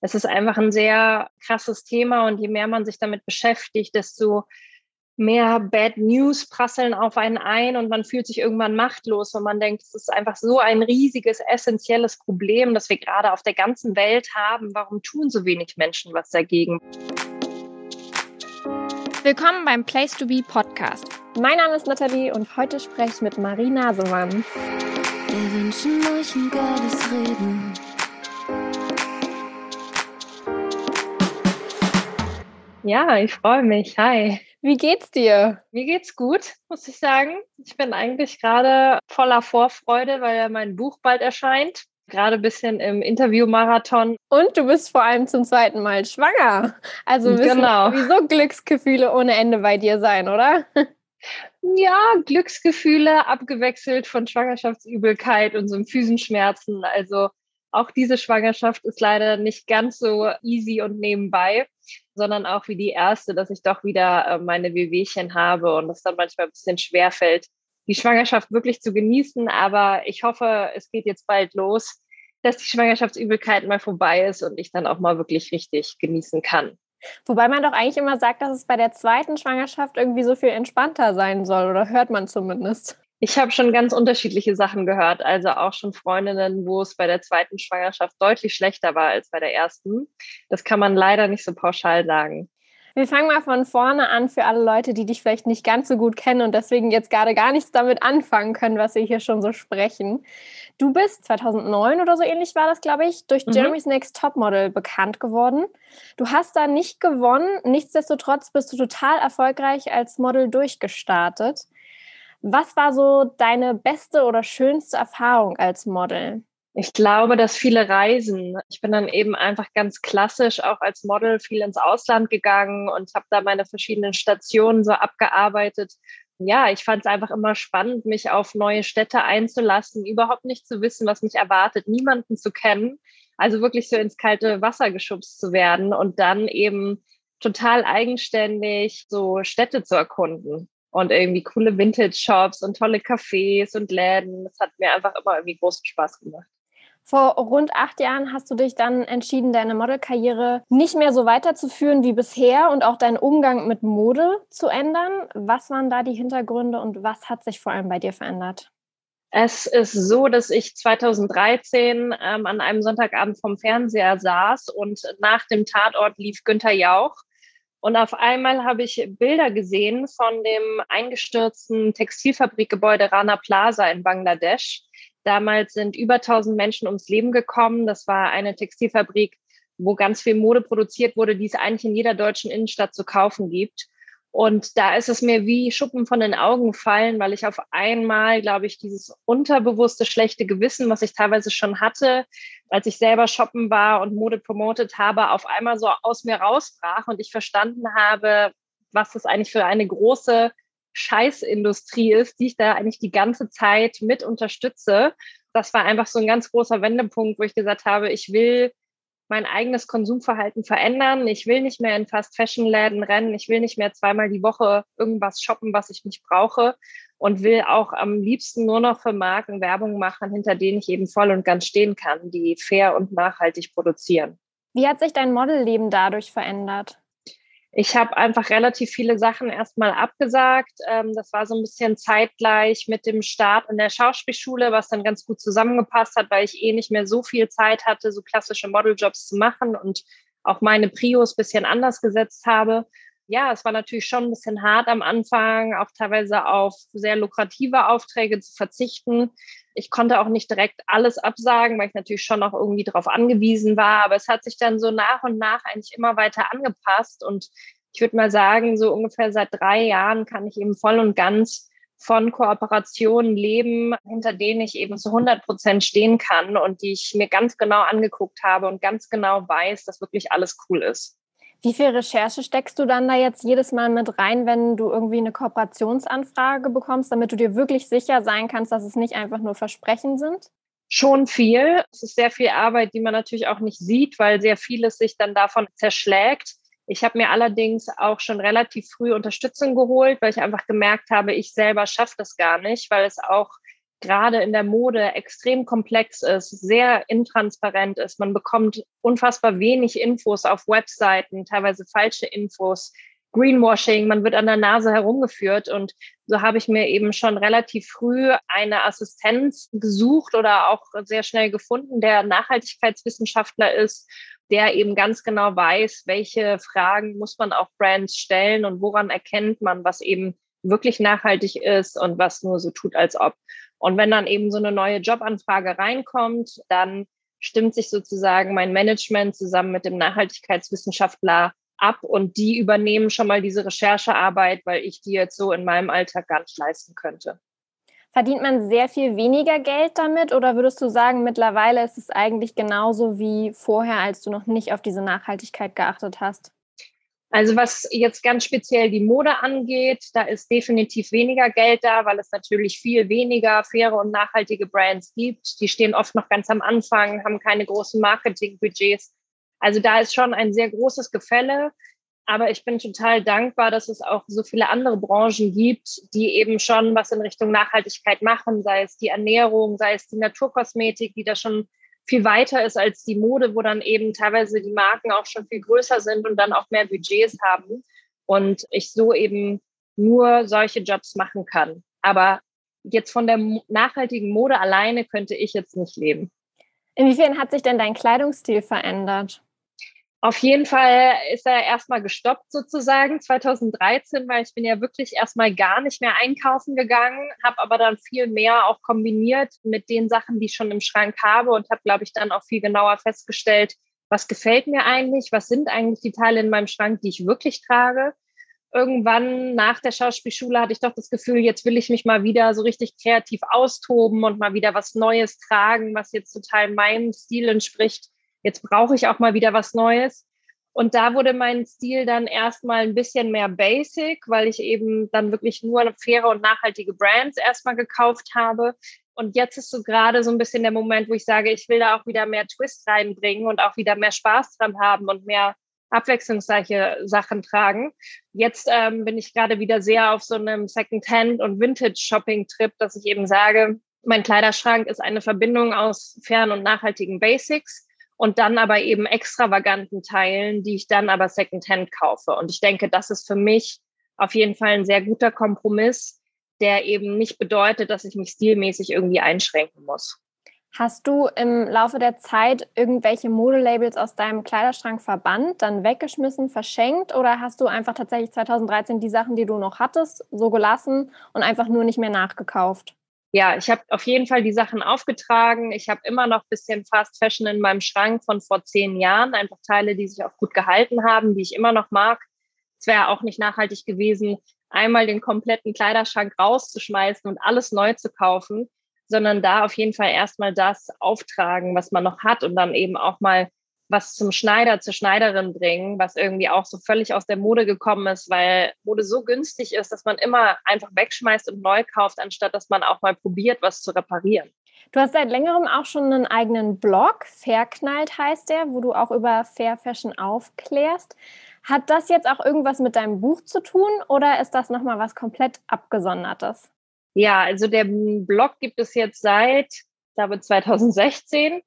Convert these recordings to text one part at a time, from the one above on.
es ist einfach ein sehr krasses Thema und je mehr man sich damit beschäftigt, desto mehr Bad News prasseln auf einen ein und man fühlt sich irgendwann machtlos, und man denkt, es ist einfach so ein riesiges, essentielles Problem, das wir gerade auf der ganzen Welt haben. Warum tun so wenig Menschen was dagegen? Willkommen beim Place to Be Podcast. Mein Name ist Nathalie und heute spreche ich mit Marie Nasemann. Wir wünschen euch ein geiles Reden. Ja, ich freue mich. Hi. Wie geht's dir? Mir geht's gut, muss ich sagen. Ich bin eigentlich gerade voller Vorfreude, weil mein Buch bald erscheint. Gerade ein bisschen im Interviewmarathon. Und du bist vor allem zum zweiten Mal schwanger. Also müssen genau. wieso Glücksgefühle ohne Ende bei dir sein, oder? Ja, Glücksgefühle abgewechselt von Schwangerschaftsübelkeit und so Füßenschmerzen. Also auch diese Schwangerschaft ist leider nicht ganz so easy und nebenbei, sondern auch wie die erste, dass ich doch wieder äh, meine Wehwehchen habe und es dann manchmal ein bisschen schwer fällt, die Schwangerschaft wirklich zu genießen. Aber ich hoffe, es geht jetzt bald los, dass die Schwangerschaftsübelkeit mal vorbei ist und ich dann auch mal wirklich richtig genießen kann. Wobei man doch eigentlich immer sagt, dass es bei der zweiten Schwangerschaft irgendwie so viel entspannter sein soll, oder hört man zumindest. Ich habe schon ganz unterschiedliche Sachen gehört, also auch schon Freundinnen, wo es bei der zweiten Schwangerschaft deutlich schlechter war als bei der ersten. Das kann man leider nicht so pauschal sagen. Wir fangen mal von vorne an für alle Leute, die dich vielleicht nicht ganz so gut kennen und deswegen jetzt gerade gar nichts damit anfangen können, was wir hier schon so sprechen. Du bist 2009 oder so ähnlich war das, glaube ich, durch mhm. Jeremy's Next Topmodel bekannt geworden. Du hast da nicht gewonnen, nichtsdestotrotz bist du total erfolgreich als Model durchgestartet. Was war so deine beste oder schönste Erfahrung als Model? Ich glaube, dass viele reisen. Ich bin dann eben einfach ganz klassisch auch als Model viel ins Ausland gegangen und habe da meine verschiedenen Stationen so abgearbeitet. Ja, ich fand es einfach immer spannend, mich auf neue Städte einzulassen, überhaupt nicht zu wissen, was mich erwartet, niemanden zu kennen. Also wirklich so ins kalte Wasser geschubst zu werden und dann eben total eigenständig so Städte zu erkunden und irgendwie coole Vintage-Shops und tolle Cafés und Läden. Das hat mir einfach immer irgendwie großen Spaß gemacht. Vor rund acht Jahren hast du dich dann entschieden, deine Modelkarriere nicht mehr so weiterzuführen wie bisher und auch deinen Umgang mit Mode zu ändern. Was waren da die Hintergründe und was hat sich vor allem bei dir verändert? Es ist so, dass ich 2013 ähm, an einem Sonntagabend vom Fernseher saß und nach dem Tatort lief Günther Jauch und auf einmal habe ich Bilder gesehen von dem eingestürzten Textilfabrikgebäude Rana Plaza in Bangladesch. Damals sind über 1000 Menschen ums Leben gekommen. Das war eine Textilfabrik, wo ganz viel Mode produziert wurde, die es eigentlich in jeder deutschen Innenstadt zu kaufen gibt. Und da ist es mir wie Schuppen von den Augen fallen, weil ich auf einmal, glaube ich, dieses unterbewusste schlechte Gewissen, was ich teilweise schon hatte, als ich selber shoppen war und Mode promotet habe, auf einmal so aus mir rausbrach und ich verstanden habe, was das eigentlich für eine große Scheißindustrie ist, die ich da eigentlich die ganze Zeit mit unterstütze. Das war einfach so ein ganz großer Wendepunkt, wo ich gesagt habe, ich will mein eigenes Konsumverhalten verändern. Ich will nicht mehr in Fast-Fashion-Läden rennen. Ich will nicht mehr zweimal die Woche irgendwas shoppen, was ich nicht brauche. Und will auch am liebsten nur noch für Marken Werbung machen, hinter denen ich eben voll und ganz stehen kann, die fair und nachhaltig produzieren. Wie hat sich dein Modelleben dadurch verändert? Ich habe einfach relativ viele Sachen erstmal abgesagt. Ähm, das war so ein bisschen zeitgleich mit dem Start in der Schauspielschule, was dann ganz gut zusammengepasst hat, weil ich eh nicht mehr so viel Zeit hatte, so klassische Modeljobs zu machen und auch meine Prios bisschen anders gesetzt habe. Ja, es war natürlich schon ein bisschen hart am Anfang, auch teilweise auf sehr lukrative Aufträge zu verzichten. Ich konnte auch nicht direkt alles absagen, weil ich natürlich schon auch irgendwie darauf angewiesen war. Aber es hat sich dann so nach und nach eigentlich immer weiter angepasst. Und ich würde mal sagen, so ungefähr seit drei Jahren kann ich eben voll und ganz von Kooperationen leben, hinter denen ich eben zu 100 Prozent stehen kann und die ich mir ganz genau angeguckt habe und ganz genau weiß, dass wirklich alles cool ist. Wie viel Recherche steckst du dann da jetzt jedes Mal mit rein, wenn du irgendwie eine Kooperationsanfrage bekommst, damit du dir wirklich sicher sein kannst, dass es nicht einfach nur Versprechen sind? Schon viel. Es ist sehr viel Arbeit, die man natürlich auch nicht sieht, weil sehr vieles sich dann davon zerschlägt. Ich habe mir allerdings auch schon relativ früh Unterstützung geholt, weil ich einfach gemerkt habe, ich selber schaffe das gar nicht, weil es auch gerade in der Mode extrem komplex ist, sehr intransparent ist. Man bekommt unfassbar wenig Infos auf Webseiten, teilweise falsche Infos. Greenwashing, man wird an der Nase herumgeführt. Und so habe ich mir eben schon relativ früh eine Assistenz gesucht oder auch sehr schnell gefunden, der Nachhaltigkeitswissenschaftler ist, der eben ganz genau weiß, welche Fragen muss man auch Brands stellen und woran erkennt man, was eben wirklich nachhaltig ist und was nur so tut, als ob. Und wenn dann eben so eine neue Jobanfrage reinkommt, dann stimmt sich sozusagen mein Management zusammen mit dem Nachhaltigkeitswissenschaftler ab und die übernehmen schon mal diese Recherchearbeit, weil ich die jetzt so in meinem Alltag gar nicht leisten könnte. Verdient man sehr viel weniger Geld damit oder würdest du sagen, mittlerweile ist es eigentlich genauso wie vorher, als du noch nicht auf diese Nachhaltigkeit geachtet hast? Also was jetzt ganz speziell die Mode angeht, da ist definitiv weniger Geld da, weil es natürlich viel weniger faire und nachhaltige Brands gibt. Die stehen oft noch ganz am Anfang, haben keine großen Marketingbudgets. Also da ist schon ein sehr großes Gefälle. Aber ich bin total dankbar, dass es auch so viele andere Branchen gibt, die eben schon was in Richtung Nachhaltigkeit machen, sei es die Ernährung, sei es die Naturkosmetik, die da schon viel weiter ist als die Mode, wo dann eben teilweise die Marken auch schon viel größer sind und dann auch mehr Budgets haben. Und ich so eben nur solche Jobs machen kann. Aber jetzt von der nachhaltigen Mode alleine könnte ich jetzt nicht leben. Inwiefern hat sich denn dein Kleidungsstil verändert? Auf jeden Fall ist er erstmal gestoppt sozusagen 2013, weil ich bin ja wirklich erstmal gar nicht mehr einkaufen gegangen, habe aber dann viel mehr auch kombiniert mit den Sachen, die ich schon im Schrank habe und habe, glaube ich, dann auch viel genauer festgestellt, was gefällt mir eigentlich, was sind eigentlich die Teile in meinem Schrank, die ich wirklich trage. Irgendwann nach der Schauspielschule hatte ich doch das Gefühl, jetzt will ich mich mal wieder so richtig kreativ austoben und mal wieder was Neues tragen, was jetzt total meinem Stil entspricht jetzt brauche ich auch mal wieder was Neues. Und da wurde mein Stil dann erstmal ein bisschen mehr basic, weil ich eben dann wirklich nur faire und nachhaltige Brands erstmal gekauft habe. Und jetzt ist so gerade so ein bisschen der Moment, wo ich sage, ich will da auch wieder mehr Twist reinbringen und auch wieder mehr Spaß dran haben und mehr abwechslungsreiche Sachen tragen. Jetzt ähm, bin ich gerade wieder sehr auf so einem Second-Hand- und Vintage-Shopping-Trip, dass ich eben sage, mein Kleiderschrank ist eine Verbindung aus fairen und nachhaltigen Basics und dann aber eben extravaganten Teilen, die ich dann aber Secondhand kaufe. Und ich denke, das ist für mich auf jeden Fall ein sehr guter Kompromiss, der eben nicht bedeutet, dass ich mich stilmäßig irgendwie einschränken muss. Hast du im Laufe der Zeit irgendwelche Modelabels aus deinem Kleiderschrank verbannt, dann weggeschmissen, verschenkt oder hast du einfach tatsächlich 2013 die Sachen, die du noch hattest, so gelassen und einfach nur nicht mehr nachgekauft? Ja, ich habe auf jeden Fall die Sachen aufgetragen. Ich habe immer noch ein bisschen Fast Fashion in meinem Schrank von vor zehn Jahren. Einfach Teile, die sich auch gut gehalten haben, die ich immer noch mag. Es wäre auch nicht nachhaltig gewesen, einmal den kompletten Kleiderschrank rauszuschmeißen und alles neu zu kaufen, sondern da auf jeden Fall erstmal das auftragen, was man noch hat und dann eben auch mal was zum Schneider, zur Schneiderin bringen, was irgendwie auch so völlig aus der Mode gekommen ist, weil Mode so günstig ist, dass man immer einfach wegschmeißt und neu kauft, anstatt dass man auch mal probiert, was zu reparieren. Du hast seit längerem auch schon einen eigenen Blog, Verknallt heißt der, wo du auch über Fair Fashion aufklärst. Hat das jetzt auch irgendwas mit deinem Buch zu tun oder ist das nochmal was komplett abgesondertes? Ja, also der Blog gibt es jetzt seit, ich glaube, 2016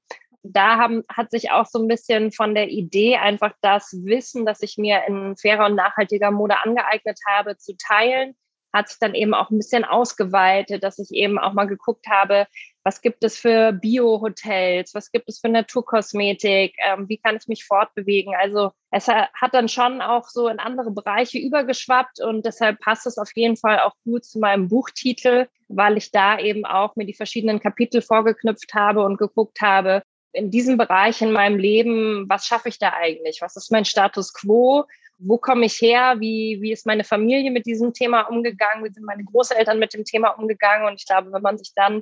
da haben, hat sich auch so ein bisschen von der Idee, einfach das Wissen, das ich mir in fairer und nachhaltiger Mode angeeignet habe, zu teilen, hat sich dann eben auch ein bisschen ausgeweitet, dass ich eben auch mal geguckt habe, was gibt es für Bio-Hotels, was gibt es für Naturkosmetik, ähm, wie kann ich mich fortbewegen. Also es hat dann schon auch so in andere Bereiche übergeschwappt und deshalb passt es auf jeden Fall auch gut zu meinem Buchtitel, weil ich da eben auch mir die verschiedenen Kapitel vorgeknüpft habe und geguckt habe, in diesem Bereich in meinem Leben, was schaffe ich da eigentlich? Was ist mein Status quo? Wo komme ich her? Wie, wie ist meine Familie mit diesem Thema umgegangen? Wie sind meine Großeltern mit dem Thema umgegangen? Und ich glaube, wenn man sich dann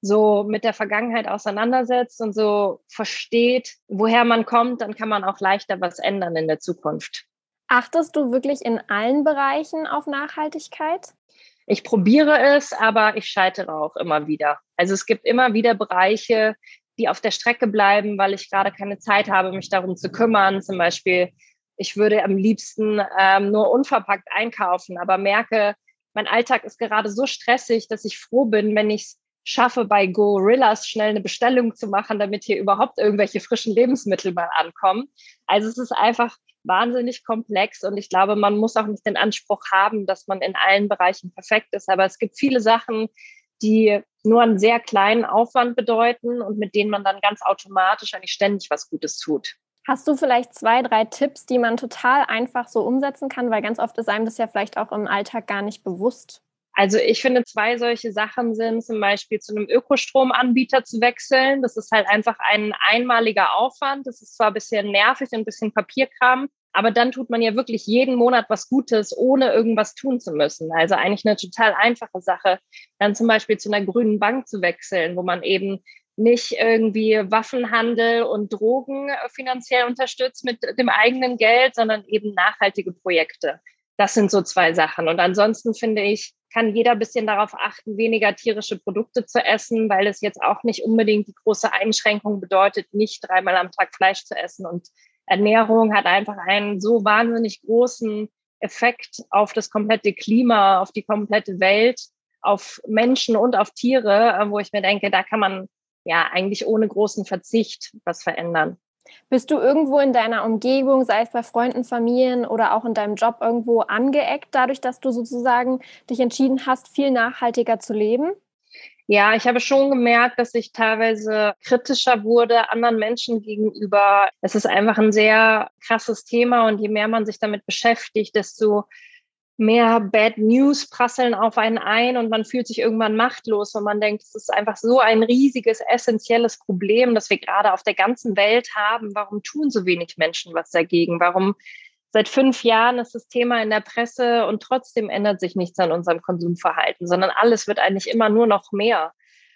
so mit der Vergangenheit auseinandersetzt und so versteht, woher man kommt, dann kann man auch leichter was ändern in der Zukunft. Achtest du wirklich in allen Bereichen auf Nachhaltigkeit? Ich probiere es, aber ich scheitere auch immer wieder. Also es gibt immer wieder Bereiche, die auf der Strecke bleiben, weil ich gerade keine Zeit habe, mich darum zu kümmern. Zum Beispiel, ich würde am liebsten ähm, nur unverpackt einkaufen, aber merke, mein Alltag ist gerade so stressig, dass ich froh bin, wenn ich es schaffe, bei Gorillas schnell eine Bestellung zu machen, damit hier überhaupt irgendwelche frischen Lebensmittel mal ankommen. Also es ist einfach wahnsinnig komplex und ich glaube, man muss auch nicht den Anspruch haben, dass man in allen Bereichen perfekt ist. Aber es gibt viele Sachen, die nur einen sehr kleinen Aufwand bedeuten und mit denen man dann ganz automatisch eigentlich ständig was Gutes tut. Hast du vielleicht zwei, drei Tipps, die man total einfach so umsetzen kann? Weil ganz oft ist einem das ja vielleicht auch im Alltag gar nicht bewusst. Also ich finde, zwei solche Sachen sind zum Beispiel zu einem Ökostromanbieter zu wechseln. Das ist halt einfach ein einmaliger Aufwand. Das ist zwar ein bisschen nervig und ein bisschen Papierkram, aber dann tut man ja wirklich jeden Monat was Gutes, ohne irgendwas tun zu müssen. Also eigentlich eine total einfache Sache, dann zum Beispiel zu einer grünen Bank zu wechseln, wo man eben nicht irgendwie Waffenhandel und Drogen finanziell unterstützt mit dem eigenen Geld, sondern eben nachhaltige Projekte. Das sind so zwei Sachen. Und ansonsten finde ich, kann jeder ein bisschen darauf achten, weniger tierische Produkte zu essen, weil es jetzt auch nicht unbedingt die große Einschränkung bedeutet, nicht dreimal am Tag Fleisch zu essen. Und Ernährung hat einfach einen so wahnsinnig großen Effekt auf das komplette Klima, auf die komplette Welt, auf Menschen und auf Tiere, äh, wo ich mir denke, da kann man ja eigentlich ohne großen Verzicht was verändern. Bist du irgendwo in deiner Umgebung, sei es bei Freunden, Familien oder auch in deinem Job irgendwo angeeckt, dadurch, dass du sozusagen dich entschieden hast, viel nachhaltiger zu leben? Ja, ich habe schon gemerkt, dass ich teilweise kritischer wurde anderen Menschen gegenüber. Es ist einfach ein sehr krasses Thema und je mehr man sich damit beschäftigt, desto mehr Bad News prasseln auf einen ein und man fühlt sich irgendwann machtlos, und man denkt, es ist einfach so ein riesiges, essentielles Problem, das wir gerade auf der ganzen Welt haben. Warum tun so wenig Menschen was dagegen? Warum seit fünf Jahren ist das Thema in der Presse und trotzdem ändert sich nichts an unserem Konsumverhalten, sondern alles wird eigentlich immer nur noch mehr.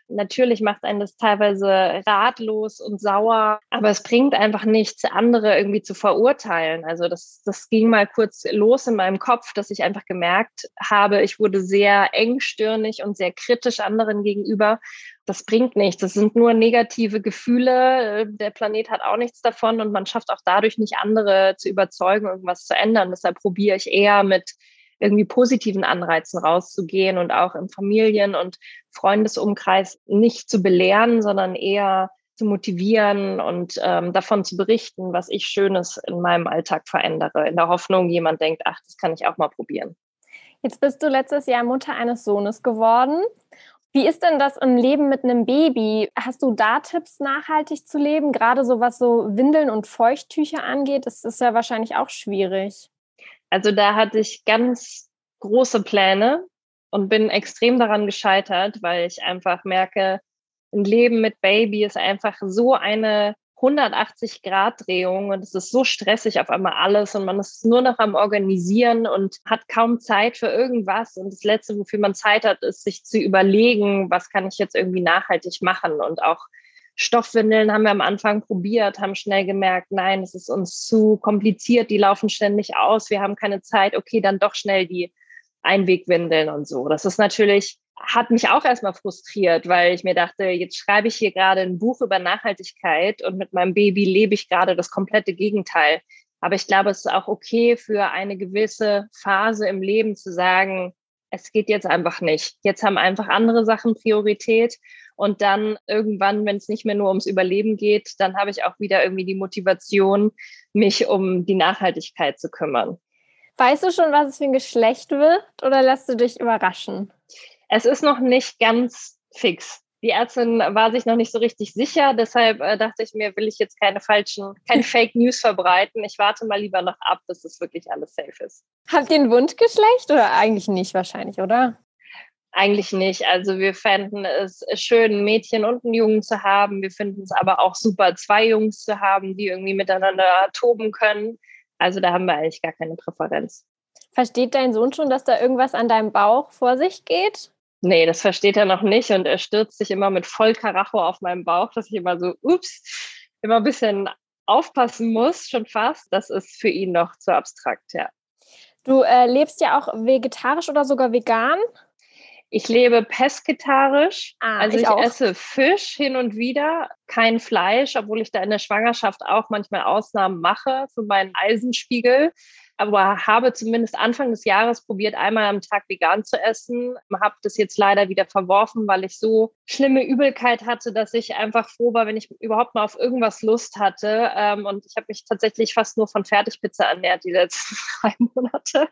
Natürlich macht einen das teilweise ratlos und sauer, aber es bringt einfach nichts, andere irgendwie zu verurteilen. Also das, das ging mal kurz los in meinem Kopf, dass ich einfach gemerkt habe, ich wurde sehr engstirnig und sehr kritisch anderen gegenüber. Das bringt nichts. Das sind nur negative Gefühle. Der Planet hat auch nichts davon und man schafft auch dadurch nicht andere zu überzeugen, irgendwas zu ändern. Deshalb probiere ich eher mit irgendwie positiven Anreizen rauszugehen und auch im Familien- und Freundesumkreis nicht zu belehren, sondern eher zu motivieren und ähm, davon zu berichten, was ich Schönes in meinem Alltag verändere, in der Hoffnung, jemand denkt, ach, das kann ich auch mal probieren. Jetzt bist du letztes Jahr Mutter eines Sohnes geworden. Wie ist denn das im Leben mit einem Baby? Hast du da Tipps, nachhaltig zu leben? Gerade so was so Windeln und Feuchttücher angeht, das ist ja wahrscheinlich auch schwierig. Also da hatte ich ganz große Pläne und bin extrem daran gescheitert, weil ich einfach merke, ein Leben mit Baby ist einfach so eine 180 Grad Drehung und es ist so stressig auf einmal alles und man ist nur noch am Organisieren und hat kaum Zeit für irgendwas. Und das Letzte, wofür man Zeit hat, ist sich zu überlegen, was kann ich jetzt irgendwie nachhaltig machen und auch Stoffwindeln haben wir am Anfang probiert, haben schnell gemerkt, nein, es ist uns zu kompliziert, die laufen ständig aus, wir haben keine Zeit, okay, dann doch schnell die Einwegwindeln und so. Das ist natürlich, hat mich auch erstmal frustriert, weil ich mir dachte, jetzt schreibe ich hier gerade ein Buch über Nachhaltigkeit und mit meinem Baby lebe ich gerade das komplette Gegenteil. Aber ich glaube, es ist auch okay für eine gewisse Phase im Leben zu sagen, es geht jetzt einfach nicht. Jetzt haben einfach andere Sachen Priorität. Und dann irgendwann, wenn es nicht mehr nur ums Überleben geht, dann habe ich auch wieder irgendwie die Motivation, mich um die Nachhaltigkeit zu kümmern. Weißt du schon, was es für ein Geschlecht wird oder lässt du dich überraschen? Es ist noch nicht ganz fix. Die Ärztin war sich noch nicht so richtig sicher, deshalb äh, dachte ich mir, will ich jetzt keine falschen, keine Fake News verbreiten. Ich warte mal lieber noch ab, bis es wirklich alles safe ist. Habt ihr ein Wunschgeschlecht oder eigentlich nicht wahrscheinlich, oder? Eigentlich nicht. Also wir fänden es schön, ein Mädchen und einen Jungen zu haben. Wir finden es aber auch super, zwei Jungs zu haben, die irgendwie miteinander toben können. Also da haben wir eigentlich gar keine Präferenz. Versteht dein Sohn schon, dass da irgendwas an deinem Bauch vor sich geht? Nee, das versteht er noch nicht und er stürzt sich immer mit voll Karacho auf meinem Bauch, dass ich immer so, ups, immer ein bisschen aufpassen muss, schon fast. Das ist für ihn noch zu abstrakt, ja. Du äh, lebst ja auch vegetarisch oder sogar vegan? Ich lebe pesketarisch, ah, also ich, ich esse Fisch hin und wieder, kein Fleisch, obwohl ich da in der Schwangerschaft auch manchmal Ausnahmen mache für meinen Eisenspiegel aber habe zumindest Anfang des Jahres probiert, einmal am Tag vegan zu essen. Habe das jetzt leider wieder verworfen, weil ich so schlimme Übelkeit hatte, dass ich einfach froh war, wenn ich überhaupt mal auf irgendwas Lust hatte. Ähm, und ich habe mich tatsächlich fast nur von Fertigpizza ernährt die letzten drei Monate.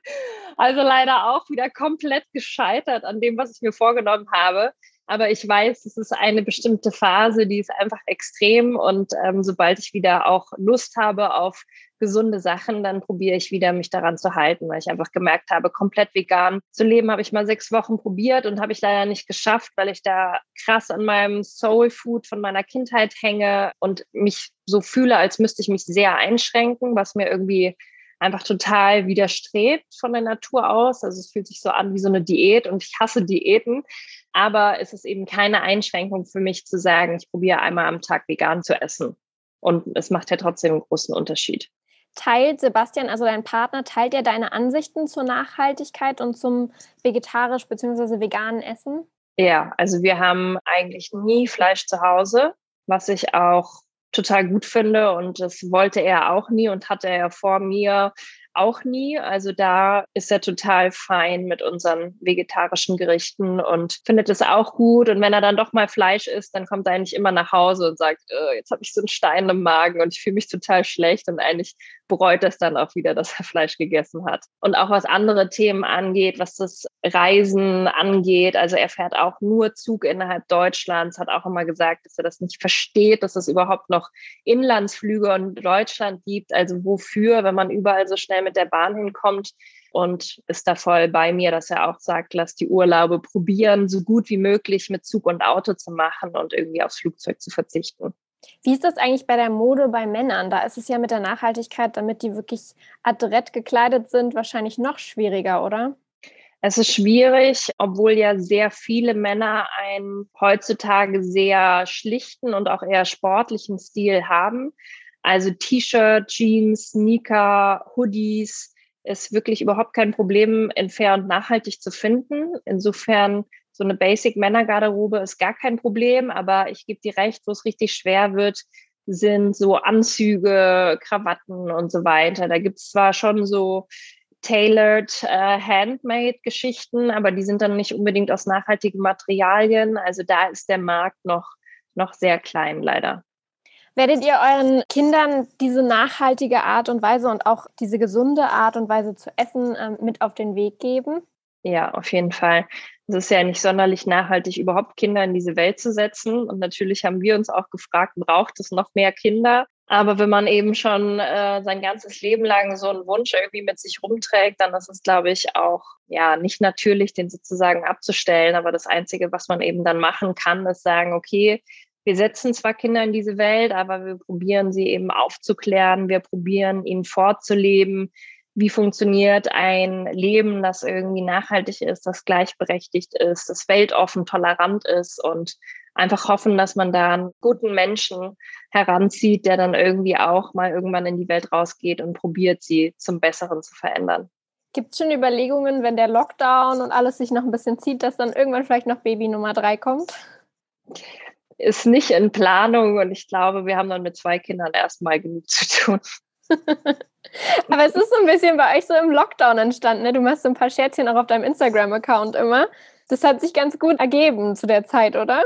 Also leider auch wieder komplett gescheitert an dem, was ich mir vorgenommen habe. Aber ich weiß, es ist eine bestimmte Phase, die ist einfach extrem. Und ähm, sobald ich wieder auch Lust habe auf gesunde Sachen, dann probiere ich wieder, mich daran zu halten, weil ich einfach gemerkt habe, komplett vegan zu leben, habe ich mal sechs Wochen probiert und habe ich leider nicht geschafft, weil ich da krass an meinem Soul Food von meiner Kindheit hänge und mich so fühle, als müsste ich mich sehr einschränken, was mir irgendwie einfach total widerstrebt von der Natur aus. Also es fühlt sich so an wie so eine Diät und ich hasse Diäten. Aber es ist eben keine Einschränkung für mich zu sagen, ich probiere einmal am Tag vegan zu essen. Und es macht ja trotzdem einen großen Unterschied. Teilt Sebastian, also dein Partner, teilt er deine Ansichten zur Nachhaltigkeit und zum vegetarisch bzw. veganen Essen? Ja, also wir haben eigentlich nie Fleisch zu Hause, was ich auch total gut finde und das wollte er auch nie und hatte er vor mir auch nie. Also da ist er total fein mit unseren vegetarischen Gerichten und findet es auch gut. Und wenn er dann doch mal Fleisch isst, dann kommt er eigentlich immer nach Hause und sagt, äh, jetzt habe ich so einen Stein im Magen und ich fühle mich total schlecht. Und eigentlich bereut es dann auch wieder, dass er Fleisch gegessen hat. Und auch was andere Themen angeht, was das Reisen angeht. Also er fährt auch nur Zug innerhalb Deutschlands, hat auch immer gesagt, dass er das nicht versteht, dass es überhaupt noch Inlandsflüge in Deutschland gibt. Also wofür, wenn man überall so schnell mit der Bahn hinkommt und ist da voll bei mir, dass er auch sagt, lass die Urlaube probieren, so gut wie möglich mit Zug und Auto zu machen und irgendwie aufs Flugzeug zu verzichten. Wie ist das eigentlich bei der Mode bei Männern? Da ist es ja mit der Nachhaltigkeit, damit die wirklich adrett gekleidet sind, wahrscheinlich noch schwieriger, oder? Es ist schwierig, obwohl ja sehr viele Männer einen heutzutage sehr schlichten und auch eher sportlichen Stil haben. Also T-Shirt, Jeans, Sneaker, Hoodies ist wirklich überhaupt kein Problem, in fair und nachhaltig zu finden. Insofern so eine Basic-Männergarderobe ist gar kein Problem, aber ich gebe dir recht, wo es richtig schwer wird, sind so Anzüge, Krawatten und so weiter. Da gibt es zwar schon so tailored äh, Handmade-Geschichten, aber die sind dann nicht unbedingt aus nachhaltigen Materialien. Also da ist der Markt noch, noch sehr klein, leider. Werdet ihr euren Kindern diese nachhaltige Art und Weise und auch diese gesunde Art und Weise zu essen ähm, mit auf den Weg geben? Ja, auf jeden Fall. Es ist ja nicht sonderlich nachhaltig, überhaupt Kinder in diese Welt zu setzen. Und natürlich haben wir uns auch gefragt, braucht es noch mehr Kinder? Aber wenn man eben schon äh, sein ganzes Leben lang so einen Wunsch irgendwie mit sich rumträgt, dann ist es, glaube ich, auch ja nicht natürlich, den sozusagen abzustellen. Aber das Einzige, was man eben dann machen kann, ist sagen, okay, wir setzen zwar Kinder in diese Welt, aber wir probieren sie eben aufzuklären, wir probieren ihnen vorzuleben, wie funktioniert ein Leben, das irgendwie nachhaltig ist, das gleichberechtigt ist, das weltoffen, tolerant ist und einfach hoffen, dass man da einen guten Menschen heranzieht, der dann irgendwie auch mal irgendwann in die Welt rausgeht und probiert, sie zum Besseren zu verändern. Gibt es schon Überlegungen, wenn der Lockdown und alles sich noch ein bisschen zieht, dass dann irgendwann vielleicht noch Baby Nummer drei kommt? Ist nicht in Planung und ich glaube, wir haben dann mit zwei Kindern erstmal genug zu tun. Aber es ist so ein bisschen bei euch so im Lockdown entstanden. Ne? Du machst so ein paar Scherzchen auch auf deinem Instagram-Account immer. Das hat sich ganz gut ergeben zu der Zeit, oder?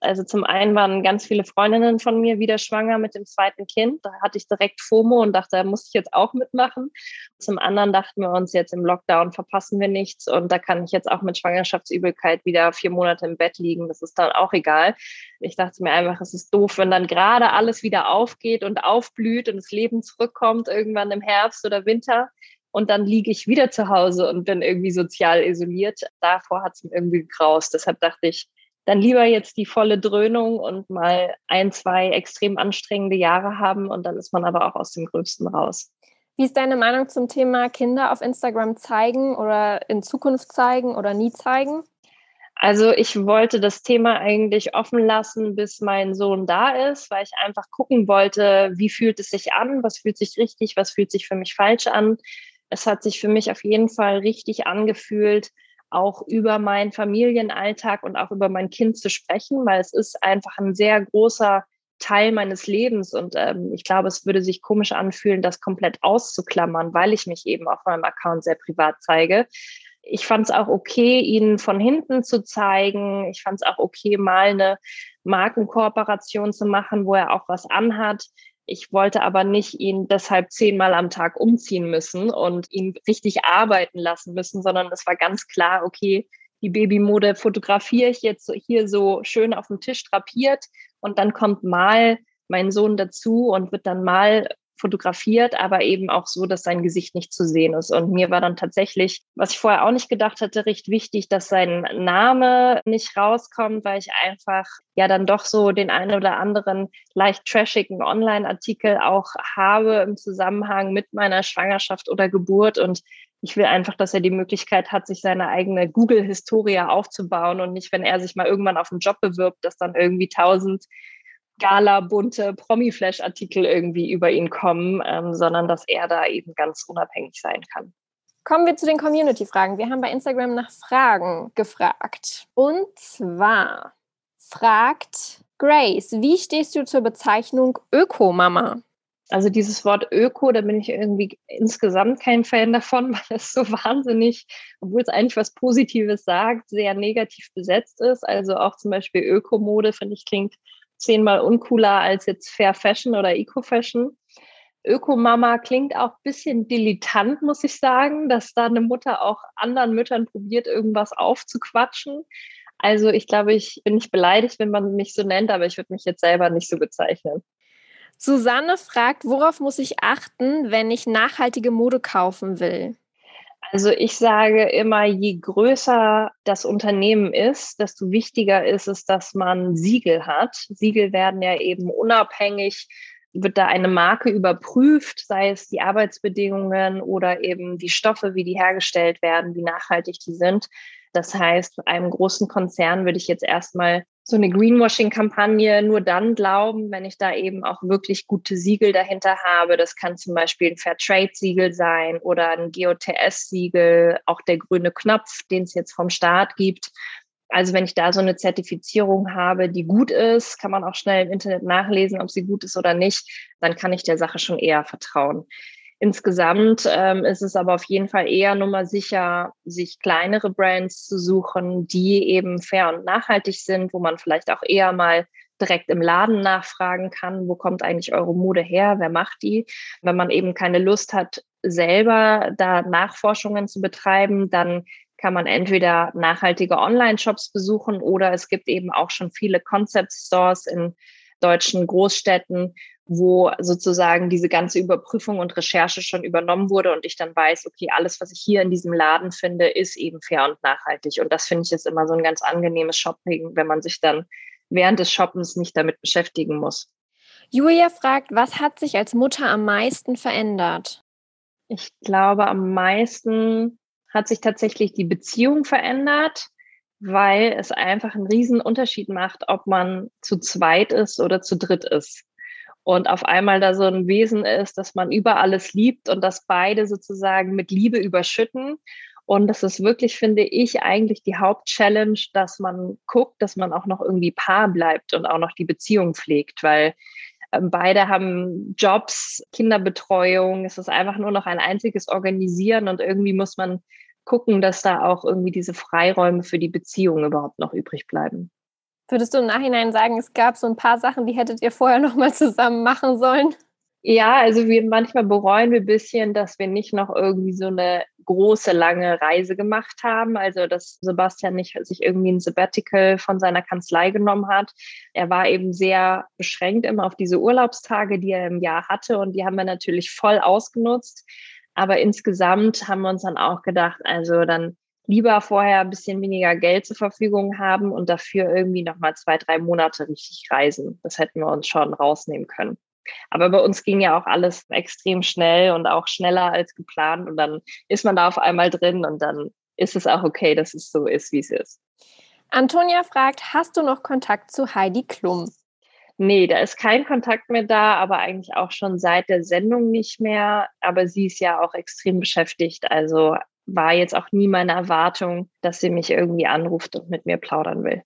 Also zum einen waren ganz viele Freundinnen von mir wieder schwanger mit dem zweiten Kind. Da hatte ich direkt FOMO und dachte, da muss ich jetzt auch mitmachen. Zum anderen dachten wir uns, jetzt im Lockdown verpassen wir nichts und da kann ich jetzt auch mit Schwangerschaftsübelkeit wieder vier Monate im Bett liegen. Das ist dann auch egal. Ich dachte mir einfach, es ist doof, wenn dann gerade alles wieder aufgeht und aufblüht und das Leben zurückkommt irgendwann im Herbst oder Winter und dann liege ich wieder zu Hause und bin irgendwie sozial isoliert. Davor hat es mir irgendwie gekraust. Deshalb dachte ich, dann lieber jetzt die volle Dröhnung und mal ein, zwei extrem anstrengende Jahre haben und dann ist man aber auch aus dem Gröbsten raus. Wie ist deine Meinung zum Thema Kinder auf Instagram zeigen oder in Zukunft zeigen oder nie zeigen? Also ich wollte das Thema eigentlich offen lassen, bis mein Sohn da ist, weil ich einfach gucken wollte, wie fühlt es sich an, was fühlt sich richtig, was fühlt sich für mich falsch an. Es hat sich für mich auf jeden Fall richtig angefühlt, auch über meinen Familienalltag und auch über mein Kind zu sprechen, weil es ist einfach ein sehr großer Teil meines Lebens und ähm, ich glaube, es würde sich komisch anfühlen, das komplett auszuklammern, weil ich mich eben auf meinem Account sehr privat zeige. Ich fand es auch okay, ihn von hinten zu zeigen. Ich fand es auch okay, mal eine Markenkooperation zu machen, wo er auch was anhat. Ich wollte aber nicht ihn deshalb zehnmal am Tag umziehen müssen und ihn richtig arbeiten lassen müssen, sondern es war ganz klar, okay, die Babymode fotografiere ich jetzt hier so schön auf dem Tisch drapiert und dann kommt mal mein Sohn dazu und wird dann mal fotografiert, aber eben auch so, dass sein Gesicht nicht zu sehen ist. Und mir war dann tatsächlich, was ich vorher auch nicht gedacht hatte, recht wichtig, dass sein Name nicht rauskommt, weil ich einfach ja dann doch so den einen oder anderen leicht trashigen Online-Artikel auch habe im Zusammenhang mit meiner Schwangerschaft oder Geburt. Und ich will einfach, dass er die Möglichkeit hat, sich seine eigene Google-Historie aufzubauen und nicht, wenn er sich mal irgendwann auf einen Job bewirbt, dass dann irgendwie tausend gala-bunte Promi-Flash-Artikel irgendwie über ihn kommen, ähm, sondern dass er da eben ganz unabhängig sein kann. Kommen wir zu den Community-Fragen. Wir haben bei Instagram nach Fragen gefragt. Und zwar fragt Grace, wie stehst du zur Bezeichnung Ökomama? Also dieses Wort Öko, da bin ich irgendwie insgesamt kein Fan davon, weil es so wahnsinnig, obwohl es eigentlich was Positives sagt, sehr negativ besetzt ist. Also auch zum Beispiel Ökomode, finde ich, klingt zehnmal uncooler als jetzt Fair Fashion oder Eco Fashion. Ökomama klingt auch ein bisschen dilettant, muss ich sagen, dass da eine Mutter auch anderen Müttern probiert, irgendwas aufzuquatschen. Also ich glaube, ich bin nicht beleidigt, wenn man mich so nennt, aber ich würde mich jetzt selber nicht so bezeichnen. Susanne fragt, worauf muss ich achten, wenn ich nachhaltige Mode kaufen will? Also ich sage immer, je größer das Unternehmen ist, desto wichtiger ist es, dass man Siegel hat. Siegel werden ja eben unabhängig, wird da eine Marke überprüft, sei es die Arbeitsbedingungen oder eben die Stoffe, wie die hergestellt werden, wie nachhaltig die sind. Das heißt, einem großen Konzern würde ich jetzt erstmal so eine Greenwashing-Kampagne nur dann glauben, wenn ich da eben auch wirklich gute Siegel dahinter habe. Das kann zum Beispiel ein Fairtrade-Siegel sein oder ein GOTS-Siegel, auch der grüne Knopf, den es jetzt vom Staat gibt. Also wenn ich da so eine Zertifizierung habe, die gut ist, kann man auch schnell im Internet nachlesen, ob sie gut ist oder nicht, dann kann ich der Sache schon eher vertrauen. Insgesamt ähm, ist es aber auf jeden Fall eher nummer sicher, sich kleinere Brands zu suchen, die eben fair und nachhaltig sind, wo man vielleicht auch eher mal direkt im Laden nachfragen kann, wo kommt eigentlich eure Mode her, wer macht die. Wenn man eben keine Lust hat, selber da Nachforschungen zu betreiben, dann kann man entweder nachhaltige Online-Shops besuchen oder es gibt eben auch schon viele Concept Stores in deutschen Großstädten, wo sozusagen diese ganze Überprüfung und Recherche schon übernommen wurde und ich dann weiß, okay, alles, was ich hier in diesem Laden finde, ist eben fair und nachhaltig. Und das finde ich ist immer so ein ganz angenehmes Shopping, wenn man sich dann während des Shoppens nicht damit beschäftigen muss. Julia fragt, was hat sich als Mutter am meisten verändert? Ich glaube, am meisten hat sich tatsächlich die Beziehung verändert, weil es einfach einen riesen Unterschied macht, ob man zu zweit ist oder zu dritt ist und auf einmal da so ein Wesen ist, dass man über alles liebt und dass beide sozusagen mit Liebe überschütten. Und das ist wirklich, finde ich, eigentlich die Hauptchallenge, dass man guckt, dass man auch noch irgendwie Paar bleibt und auch noch die Beziehung pflegt, weil ähm, beide haben Jobs, Kinderbetreuung. Es ist einfach nur noch ein einziges Organisieren und irgendwie muss man gucken, dass da auch irgendwie diese Freiräume für die Beziehung überhaupt noch übrig bleiben. Würdest du im Nachhinein sagen, es gab so ein paar Sachen, die hättet ihr vorher noch mal zusammen machen sollen? Ja, also wir manchmal bereuen wir ein bisschen, dass wir nicht noch irgendwie so eine große, lange Reise gemacht haben. Also, dass Sebastian nicht sich irgendwie ein Sabbatical von seiner Kanzlei genommen hat. Er war eben sehr beschränkt immer auf diese Urlaubstage, die er im Jahr hatte. Und die haben wir natürlich voll ausgenutzt. Aber insgesamt haben wir uns dann auch gedacht, also dann lieber vorher ein bisschen weniger Geld zur Verfügung haben und dafür irgendwie nochmal zwei, drei Monate richtig reisen. Das hätten wir uns schon rausnehmen können. Aber bei uns ging ja auch alles extrem schnell und auch schneller als geplant. Und dann ist man da auf einmal drin und dann ist es auch okay, dass es so ist, wie es ist. Antonia fragt, hast du noch Kontakt zu Heidi Klum? Nee, da ist kein Kontakt mehr da, aber eigentlich auch schon seit der Sendung nicht mehr. Aber sie ist ja auch extrem beschäftigt. Also war jetzt auch nie meine Erwartung, dass sie mich irgendwie anruft und mit mir plaudern will.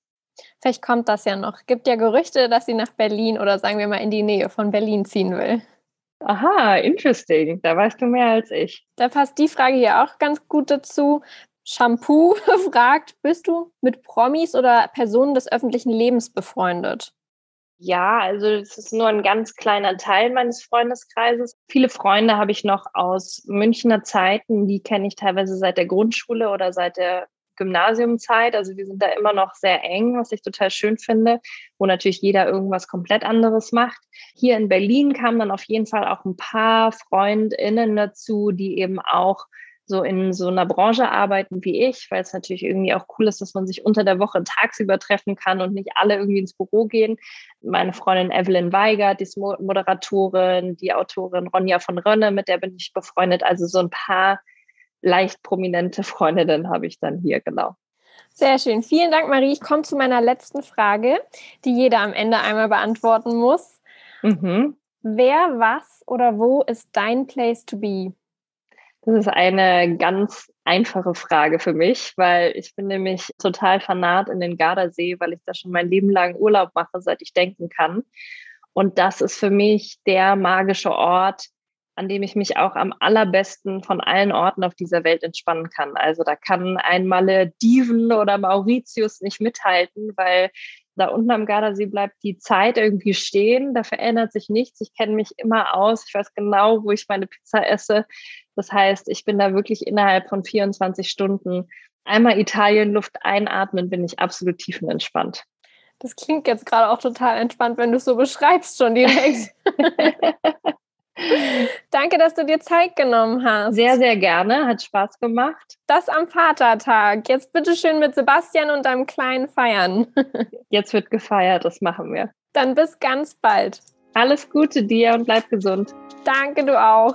Vielleicht kommt das ja noch. Gibt ja Gerüchte, dass sie nach Berlin oder sagen wir mal in die Nähe von Berlin ziehen will. Aha, interesting. Da weißt du mehr als ich. Da passt die Frage hier auch ganz gut dazu. Shampoo fragt, bist du mit Promis oder Personen des öffentlichen Lebens befreundet? Ja, also es ist nur ein ganz kleiner Teil meines Freundeskreises. Viele Freunde habe ich noch aus Münchner Zeiten, die kenne ich teilweise seit der Grundschule oder seit der Gymnasiumzeit. Also wir sind da immer noch sehr eng, was ich total schön finde, wo natürlich jeder irgendwas komplett anderes macht. Hier in Berlin kamen dann auf jeden Fall auch ein paar Freundinnen dazu, die eben auch so in so einer Branche arbeiten wie ich, weil es natürlich irgendwie auch cool ist, dass man sich unter der Woche tagsüber treffen kann und nicht alle irgendwie ins Büro gehen. Meine Freundin Evelyn Weigert, die ist Moderatorin, die Autorin Ronja von Rönne, mit der bin ich befreundet. Also so ein paar leicht prominente Freundinnen habe ich dann hier, genau. Sehr schön. Vielen Dank, Marie. Ich komme zu meiner letzten Frage, die jeder am Ende einmal beantworten muss. Mhm. Wer, was oder wo ist dein Place to be? Das ist eine ganz einfache Frage für mich, weil ich bin nämlich total fanat in den Gardasee, weil ich da schon mein Leben lang Urlaub mache, seit ich denken kann. Und das ist für mich der magische Ort, an dem ich mich auch am allerbesten von allen Orten auf dieser Welt entspannen kann. Also da kann ein Malediven oder Mauritius nicht mithalten, weil da unten am Gardasee bleibt die Zeit irgendwie stehen, da verändert sich nichts. Ich kenne mich immer aus, ich weiß genau, wo ich meine Pizza esse. Das heißt, ich bin da wirklich innerhalb von 24 Stunden einmal Italien Luft einatmen, bin ich absolut tiefenentspannt. Das klingt jetzt gerade auch total entspannt, wenn du es so beschreibst schon direkt. Danke, dass du dir Zeit genommen hast. Sehr, sehr gerne. Hat Spaß gemacht. Das am Vatertag. Jetzt bitte schön mit Sebastian und deinem Kleinen feiern. Jetzt wird gefeiert, das machen wir. Dann bis ganz bald. Alles Gute dir und bleib gesund. Danke, du auch.